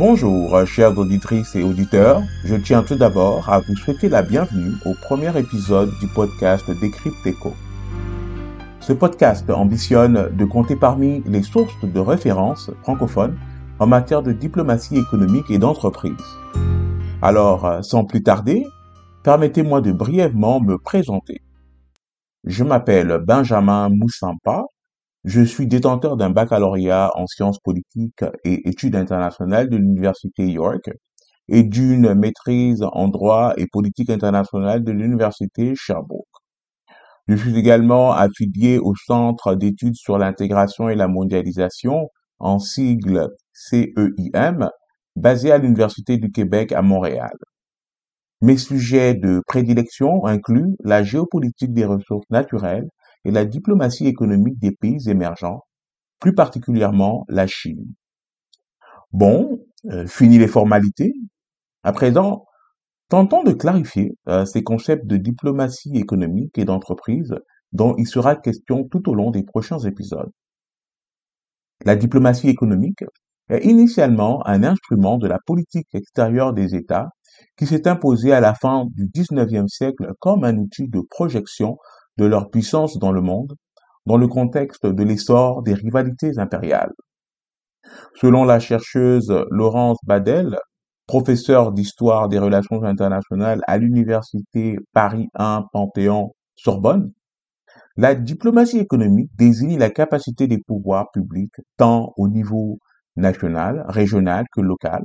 Bonjour, chères auditrices et auditeurs. Je tiens tout d'abord à vous souhaiter la bienvenue au premier épisode du podcast Décrypteco. Ce podcast ambitionne de compter parmi les sources de référence francophones en matière de diplomatie économique et d'entreprise. Alors, sans plus tarder, permettez-moi de brièvement me présenter. Je m'appelle Benjamin Moussampa. Je suis détenteur d'un baccalauréat en sciences politiques et études internationales de l'Université York et d'une maîtrise en droit et politique internationale de l'Université Sherbrooke. Je suis également affilié au Centre d'études sur l'intégration et la mondialisation, en sigle CEIM, basé à l'Université du Québec à Montréal. Mes sujets de prédilection incluent la géopolitique des ressources naturelles et la diplomatie économique des pays émergents, plus particulièrement la Chine. Bon, euh, fini les formalités. À présent, tentons de clarifier euh, ces concepts de diplomatie économique et d'entreprise dont il sera question tout au long des prochains épisodes. La diplomatie économique est initialement un instrument de la politique extérieure des États qui s'est imposé à la fin du XIXe siècle comme un outil de projection de leur puissance dans le monde, dans le contexte de l'essor des rivalités impériales. Selon la chercheuse Laurence Badel, professeure d'histoire des relations internationales à l'université Paris 1 Panthéon Sorbonne, la diplomatie économique désigne la capacité des pouvoirs publics, tant au niveau national, régional que local,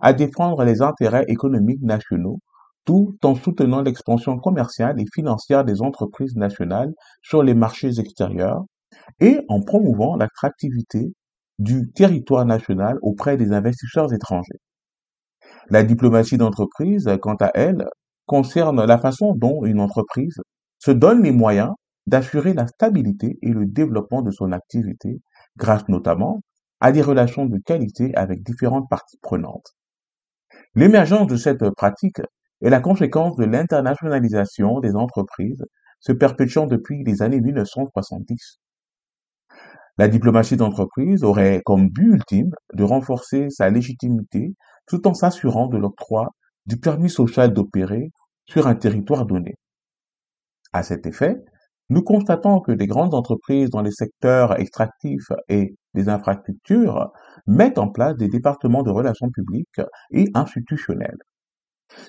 à défendre les intérêts économiques nationaux tout en soutenant l'expansion commerciale et financière des entreprises nationales sur les marchés extérieurs et en promouvant l'attractivité du territoire national auprès des investisseurs étrangers. La diplomatie d'entreprise, quant à elle, concerne la façon dont une entreprise se donne les moyens d'assurer la stabilité et le développement de son activité, grâce notamment à des relations de qualité avec différentes parties prenantes. L'émergence de cette pratique est la conséquence de l'internationalisation des entreprises se perpétuant depuis les années 1970. La diplomatie d'entreprise aurait comme but ultime de renforcer sa légitimité tout en s'assurant de l'octroi du permis social d'opérer sur un territoire donné. À cet effet, nous constatons que des grandes entreprises dans les secteurs extractifs et des infrastructures mettent en place des départements de relations publiques et institutionnels.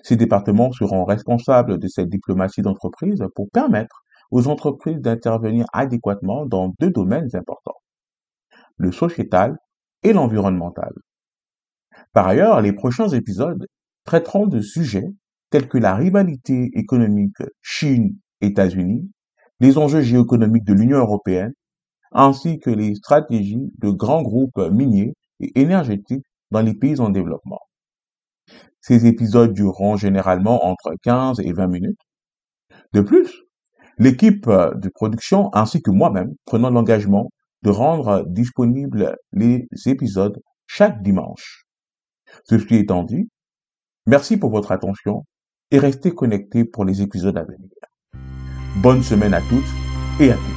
Ces départements seront responsables de cette diplomatie d'entreprise pour permettre aux entreprises d'intervenir adéquatement dans deux domaines importants, le sociétal et l'environnemental. Par ailleurs, les prochains épisodes traiteront de sujets tels que la rivalité économique Chine-États-Unis, les enjeux géoéconomiques de l'Union européenne, ainsi que les stratégies de grands groupes miniers et énergétiques dans les pays en développement. Ces épisodes dureront généralement entre 15 et 20 minutes. De plus, l'équipe de production ainsi que moi-même prenons l'engagement de rendre disponibles les épisodes chaque dimanche. Ceci étant dit, merci pour votre attention et restez connectés pour les épisodes à venir. Bonne semaine à toutes et à tous.